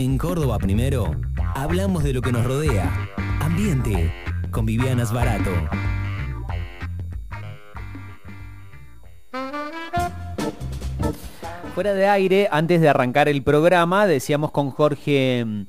En Córdoba Primero, hablamos de lo que nos rodea. Ambiente, con Vivianas Barato. Fuera de aire, antes de arrancar el programa, decíamos con Jorge, mm,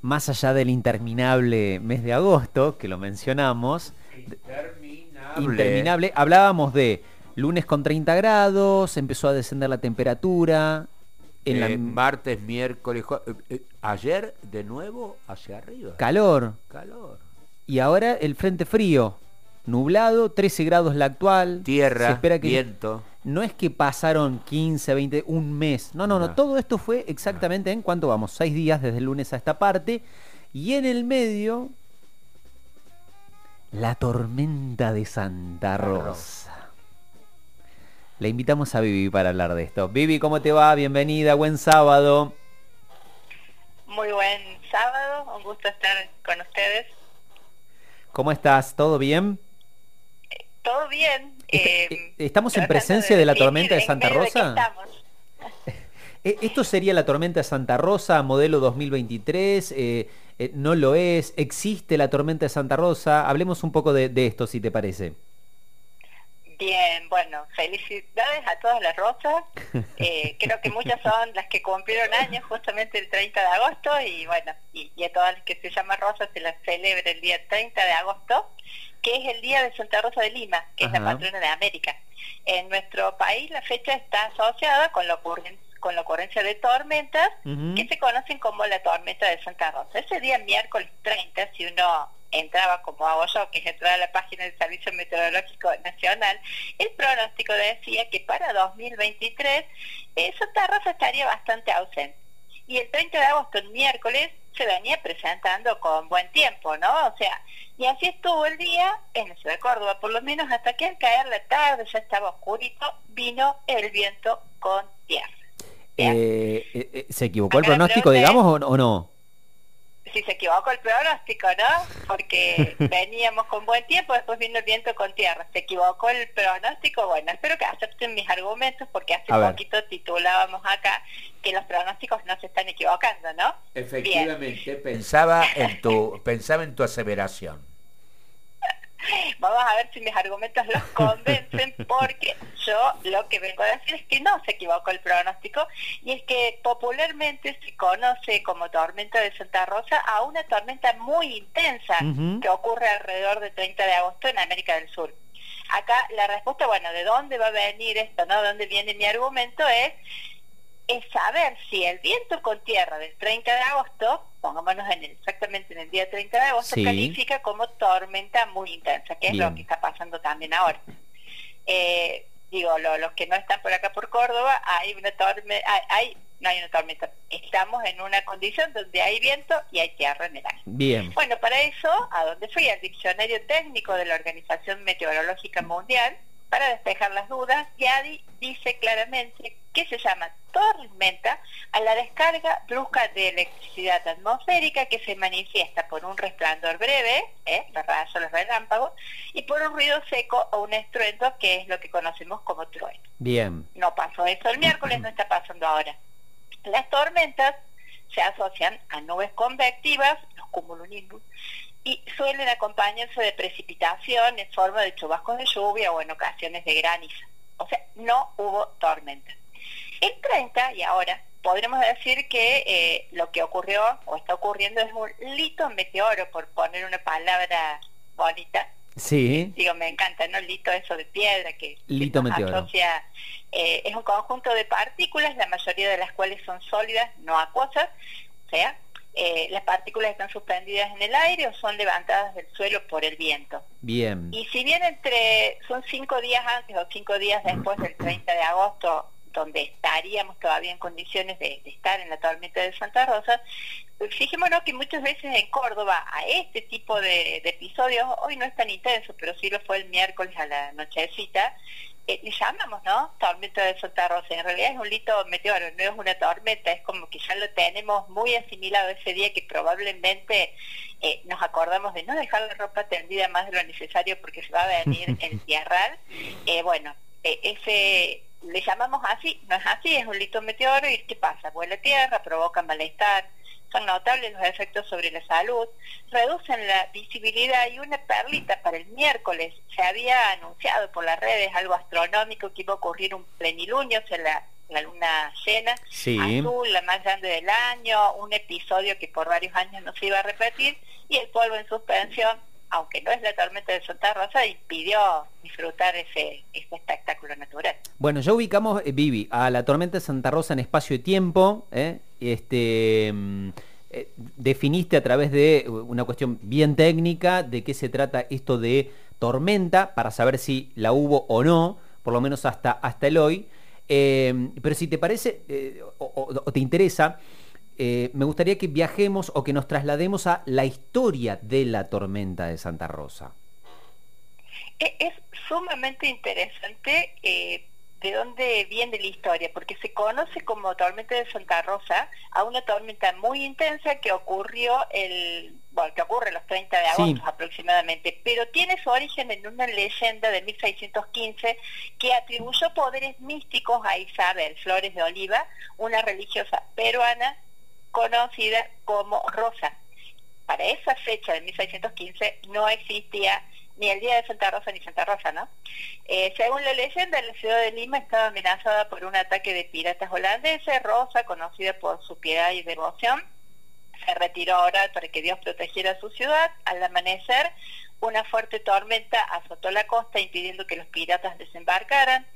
más allá del interminable mes de agosto, que lo mencionamos, interminable, hablábamos de lunes con 30 grados, empezó a descender la temperatura, en la Eh, martes, miércoles, eh, eh, ayer de nuevo hacia arriba. calor, Calor. y ahora el frente frío, nublado, 13 grados la actual, se Tierra, espera que viento. no es que pasaron 15, 20, un mes. No, no, no. No. Todo esto fue exactamente en cuánto vamos, seis días desde el lunes a esta parte. Y en el medio, la tormenta de Santa Rosa. Le invitamos a Vivi para hablar de esto. Vivi, ¿cómo te va? Bienvenida, buen sábado. Muy buen sábado, un gusto estar con ustedes. ¿Cómo estás? ¿Todo bien? ¿Todo bien? Est- Eh, eh, ¿estamos en presencia de la tormenta de Santa Rosa? estamos. Eh, ¿Esto sería la tormenta de Santa Rosa, modelo 2023? Eh, eh, ¿No lo es? ¿Existe la tormenta de Santa Rosa? Hablemos un poco de, de esto, si te parece. Bien, bueno, felicidades a todas las rosas. Eh, creo que muchas son las que cumplieron años justamente el 30 de agosto y bueno, y, y a todas las que se llaman rosas se las celebra el día 30 de agosto, que es el día de Santa Rosa de Lima, que es la patrona de América. En nuestro país la fecha está asociada con la, ocurren- con la ocurrencia de tormentas que se conocen como la tormenta de Santa Rosa. Ese día miércoles 30, si uno entraba como hago yo, que es entrar a la página del Servicio Meteorológico Nacional, el pronóstico decía que para 2023 eh, Santa Rosa estaría bastante ausente. Y el 30 de agosto, el miércoles, se venía presentando con buen tiempo, ¿no? O sea, y así estuvo el día en la ciudad de Córdoba, por lo menos hasta que al caer la tarde ya estaba oscurito, vino el viento con tierra. Eh, eh, eh, ¿Se equivocó el Acá pronóstico, digamos, o no? Si se equivocó el pronóstico, ¿no? Porque veníamos con buen tiempo, después vino el viento con tierra. ¿Se equivocó el pronóstico? Bueno, espero que acepten mis argumentos porque hace poquito titulábamos acá que los pronósticos no se están equivocando, ¿no? Efectivamente, pensaba en tu, pensaba en tu aseveración. Vamos a ver si mis argumentos los convencen porque yo lo que vengo a decir es que no se equivocó el pronóstico y es que popularmente se conoce como tormenta de Santa Rosa a una tormenta muy intensa que ocurre alrededor del 30 de agosto en América del Sur. Acá la respuesta, bueno, ¿de dónde va a venir esto? ¿No? ¿De dónde viene mi argumento? Es es saber si el viento con tierra del 30 de agosto, pongámonos en el- exactamente en el día 30 de agosto, Sí. califica como tormenta muy intensa, que es Bien. lo que está pasando también ahora. Eh, digo, lo- los que no están por acá por Córdoba, hay una tormenta, hay, hay- no hay una tormenta, estamos en una condición donde hay viento y hay tierra en el aire. Bien. Bueno, para eso, ¿a dónde fui? Al diccionario técnico de la Organización Meteorológica Mundial, para despejar las dudas, y ADI dice claramente que se llama tormenta a la descarga brusca de electricidad atmosférica que se manifiesta por un resplandor breve, ¿eh? los rayos, los relámpagos, y por un ruido seco o un estruendo que es lo que conocemos como trueno. Bien. No pasó eso el miércoles, no está pasando ahora. Las tormentas se asocian a nubes convectivas, los cumulonimbus, y suelen acompañarse de precipitación en forma de chubascos de lluvia o en ocasiones de granizo. O sea, no hubo tormenta. El 30, y ahora, podremos decir que eh, lo que ocurrió o está ocurriendo es un lito meteoro, por poner una palabra bonita, Sí. digo, me encanta, ¿no? Lito eso de piedra que, Lito meteoro. asocia, eh, es un conjunto de partículas, la mayoría de las cuales son sólidas, no acuosas, o sea, eh, las partículas están suspendidas en el aire o son levantadas del suelo por el viento. Bien. Y si bien entre son cinco días antes o cinco días después del 30 de agosto, donde estaríamos todavía en condiciones de, de estar en la tormenta de Santa Rosa, fijémonos que muchas veces en Córdoba a este tipo de, de episodios, hoy no es tan intenso, pero sí lo fue el miércoles a la nochecita, eh, le llamamos, ¿no? Tormenta de Santa Rosa. En realidad es un lito meteoro, no es una tormenta, es como que ya lo tenemos muy asimilado ese día que probablemente eh, nos acordamos de no dejar la ropa tendida más de lo necesario porque se va a venir el tierral. Eh, bueno, eh, ese le llamamos así, no es así, es un litro meteoro y ¿qué pasa? Vuela tierra, provoca malestar, son notables los efectos sobre la salud, reducen la visibilidad y una perlita para el miércoles. Se había anunciado por las redes algo astronómico que iba a ocurrir un plenilunio, o sea, la, la luna llena, Sí. azul, la más grande del año, un episodio que por varios años no se iba a repetir y el polvo en suspensión, aunque no es la tormenta de Santa Rosa, impidió disfrutar ese, espectáculo natural. Bueno, ya ubicamos, eh, Vivi, a la tormenta de Santa Rosa en espacio y tiempo. ¿eh? Este, mm, eh, definiste a través de una cuestión bien técnica de qué se trata esto de tormenta, para saber si la hubo o no, por lo menos hasta, hasta el hoy. Eh, pero si te parece o te interesa, eh, me gustaría que viajemos o que nos traslademos a la historia de la tormenta de Santa Rosa. E- Es sumamente interesante eh, de dónde viene la historia, porque se conoce como tormenta de Santa Rosa a una tormenta muy intensa que ocurrió el, bueno, que ocurre los 30 de Sí. agosto aproximadamente, pero tiene su origen en una leyenda de 1615 que atribuyó poderes místicos a Isabel Flores de Oliva, una religiosa peruana conocida como Rosa. Para esa fecha de 1615 no existía ni el Día de Santa Rosa ni Santa Rosa, ¿no? Eh, según la leyenda, la ciudad de Lima estaba amenazada por un ataque de piratas holandeses. Rosa, conocida por su piedad y devoción, se retiró a orar para que Dios protegiera su ciudad. Al amanecer, una fuerte tormenta azotó la costa impidiendo que los piratas desembarcaran.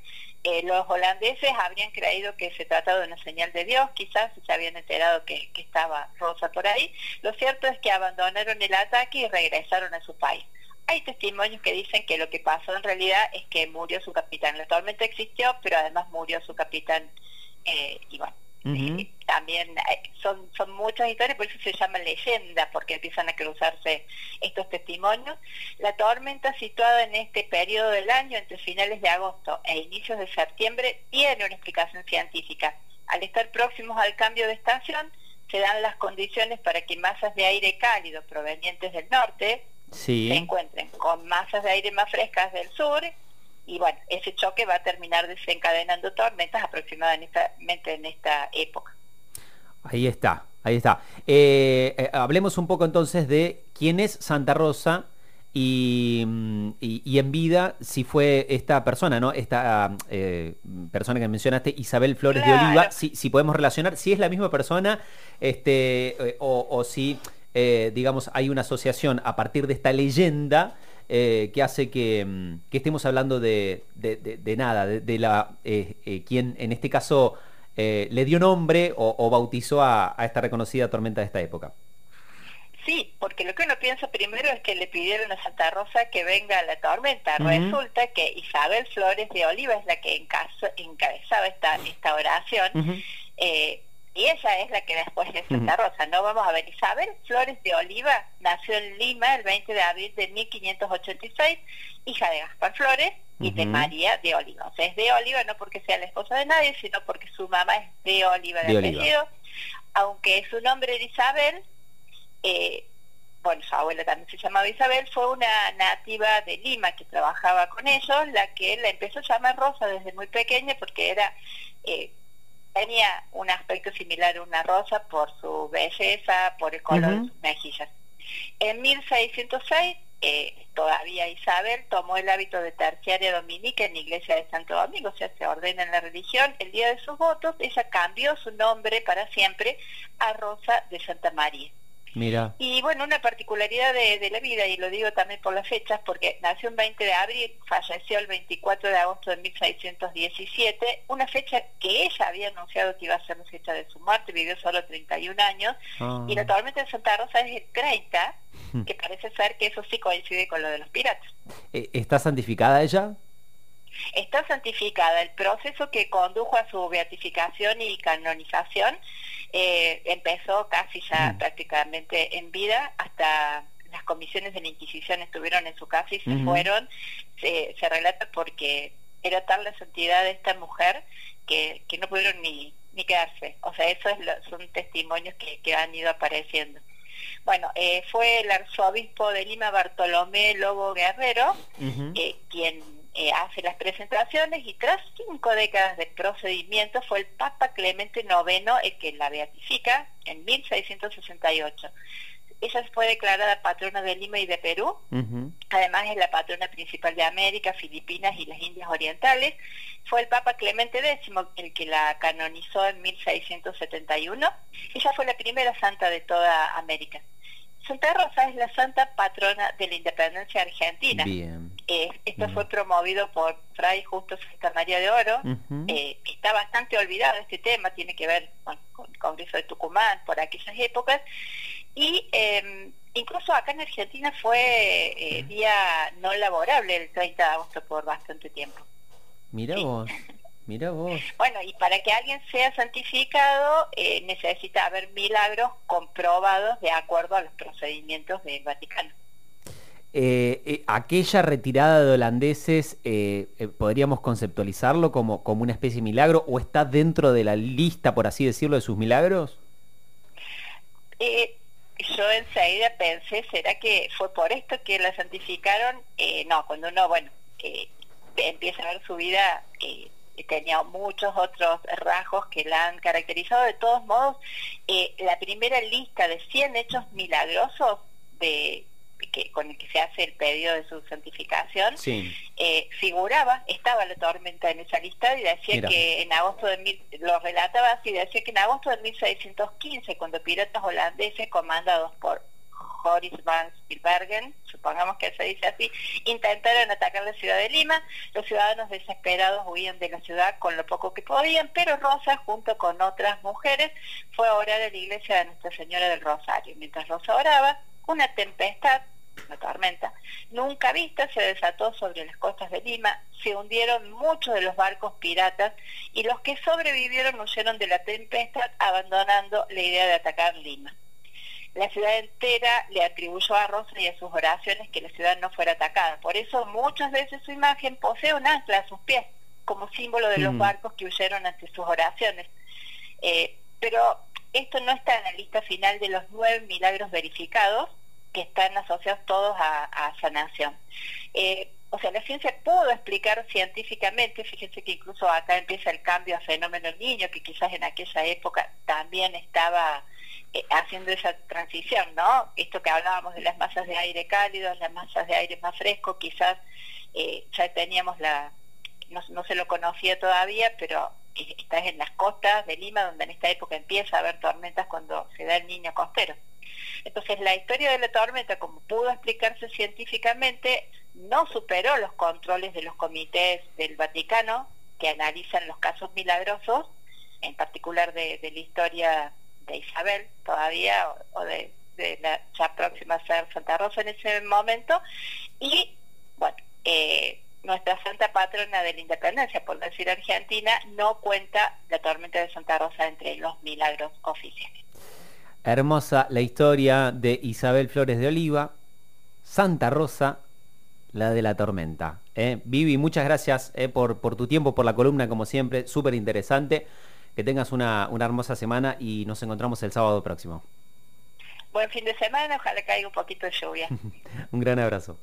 Eh, los holandeses habrían creído que se trataba de una señal de Dios, quizás se habían enterado que, estaba Rosa por ahí. Lo cierto es que abandonaron el ataque y regresaron a su país. Hay testimonios que dicen que lo que pasó en realidad es que murió su capitán. La tormenta existió, pero además murió su capitán. Eh, y bueno, Eh, también eh, son, son muchas historias, por eso se llama leyenda, porque empiezan a cruzarse estos testimonios. La tormenta situada en este periodo del año, entre finales de agosto e inicios de septiembre, tiene una explicación científica. Al estar próximos al cambio de estación, se dan las condiciones para que masas de aire cálido provenientes del norte Sí. se encuentren con masas de aire más frescas del sur y bueno, ese choque va a terminar desencadenando tormentas aproximadamente en esta época. Ahí está, ahí está. Eh, eh, hablemos un poco entonces de quién es Santa Rosa y, mm, y- y en vida si fue esta persona, ¿no? Esta eh, persona que mencionaste, Isabel Flores de. Oliva, si, si podemos relacionar, si es la misma persona este, o, o si, digamos, hay una asociación a partir de esta leyenda eh, que hace que, mm, que estemos hablando de, de- de- de nada, de, la eh, eh, quien en este caso eh, le dio nombre o, o bautizó a, a esta reconocida tormenta de esta época. Sí, porque lo que uno piensa primero es que le pidieron a Santa Rosa que venga a la tormenta. Resulta que Isabel Flores de Oliva es la que encabezaba esta, esta oración. Eh, y ella es la que después es Santa Rosa. No vamos a ver. Isabel Flores de Oliva nació en Lima el 20 de abril de 1586, hija de Gaspar Flores y de. María de Oliva. O sea, es de Oliva no porque sea la esposa de nadie, sino porque su mamá es de Oliva de, De Oliva. apellido. Aunque su nombre era Isabel, eh, bueno, su abuela también se llamaba Isabel, fue una nativa de Lima que trabajaba con ellos, la que la empezó a llamar Rosa desde muy pequeña porque era eh, tenía un aspecto similar a una rosa por su belleza, por el color de sus mejillas. En 1606, eh, todavía Isabel tomó el hábito de terciaria dominica en la iglesia de Santo Domingo, o sea, se ordena en la religión. El día de sus votos, ella cambió su nombre para siempre a Rosa de Santa María. Mira. Y bueno, una particularidad de, de la vida, y lo digo también por las fechas, porque nació el 20 de abril, falleció el 24 de agosto de 1617, una fecha que ella había anunciado que iba a ser la fecha de su muerte, vivió solo 31 años, Ah. y la tormenta de Santa Rosa es el 30, que parece ser que eso sí coincide con lo de los piratas. Eh, ¿Está santificada ella? Está santificada. El proceso que condujo a su beatificación y canonización eh, empezó casi ya Mm. prácticamente en vida, hasta las comisiones de la Inquisición estuvieron en su casa y se fueron. Se, se relata porque era tal la santidad de esta mujer que, que no pudieron ni, ni quedarse. O sea, esos son testimonios que, que han ido apareciendo. Bueno, eh, fue el arzobispo de Lima, Bartolomé Lobo Guerrero, eh, quien eh, hace las presentaciones y tras cinco décadas de procedimiento fue el Papa Clemente IX el que la beatifica en 1668. Ella fue declarada patrona de Lima y de Perú. Además es la patrona principal de América, Filipinas y las Indias Orientales. Fue el Papa Clemente X el que la canonizó en 1671. Ella fue la primera santa de toda América. Santa Rosa es la santa patrona de la independencia argentina. Bien. Eh, esto fue promovido por Fray Justo Santa María de Oro. Eh, está bastante olvidado este tema, tiene que ver con el Congreso de Tucumán por aquellas épocas. Y em, incluso acá en Argentina fue eh, día no laborable el 30 de agosto por bastante tiempo. Mira vos, mira vos. Bueno, y para que alguien sea santificado eh, necesita haber milagros comprobados de acuerdo a los procedimientos del Vaticano. Eh, aquella retirada de holandeses, ¿podríamos conceptualizarlo como, como una especie de milagro o está dentro de la lista, por así decirlo, de sus milagros? Eh, yo enseguida pensé, ¿será que fue por esto que la santificaron? Eh, no, cuando uno, bueno, eh, empieza a ver su vida, eh, tenía muchos otros rasgos que la han caracterizado. De todos modos, la primera lista de 100 hechos milagrosos de que, con el que se hace el pedido de su santificación, eh, figuraba, estaba la tormenta en esa lista y decía que en agosto de mil, lo relataba así, decía que en agosto de 1615, cuando piratas holandeses comandados por Joris van Spielbergen, supongamos que se dice así, intentaron atacar la ciudad de Lima. Los ciudadanos desesperados huían de la ciudad con lo poco que podían, pero Rosa, junto con otras mujeres, fue a orar a la iglesia de Nuestra Señora del Rosario. Mientras Rosa oraba, una tempestad, una tormenta, nunca vista se desató sobre las costas de Lima, se hundieron muchos de los barcos piratas y los que sobrevivieron huyeron de la tempestad abandonando la idea de atacar Lima. La ciudad entera le atribuyó a Rosa y a sus oraciones que la ciudad no fuera atacada. Por eso muchas veces su imagen posee un ancla a sus pies, como símbolo de los mm. barcos que huyeron ante sus oraciones. Eh, pero esto no está en la lista final de los nueve milagros verificados, que están asociados todos a, sanación. Eh, o sea, la ciencia pudo explicar científicamente, fíjense que incluso acá empieza el cambio a fenómeno niño, que quizás en aquella época también estaba eh, haciendo esa transición, ¿no? Esto que hablábamos de las masas de aire cálidos, las masas de aire más fresco, quizás eh, ya teníamos la, no, no se lo conocía todavía, pero estás en las costas de Lima, donde en esta época empieza a haber tormentas cuando se da el niño costero. Entonces la historia de la tormenta, como pudo explicarse científicamente, no superó los controles de los comités del Vaticano que analizan los casos milagrosos, en particular de, la historia de Isabel todavía, o, de, la ya próxima a ser Santa Rosa en ese momento, y bueno, eh, nuestra santa patrona de la independencia, por decir Argentina, no cuenta la tormenta de Santa Rosa entre los milagros oficiales. Hermosa la historia de Isabel Flores de Oliva, Santa Rosa, la de la tormenta. ¿eh? Vivi, muchas gracias eh, por, por, tu tiempo, por la columna, como siempre, súper interesante. Que tengas una, una hermosa semana y nos encontramos el sábado próximo. Buen fin de semana, ojalá caiga un poquito de lluvia. un gran abrazo.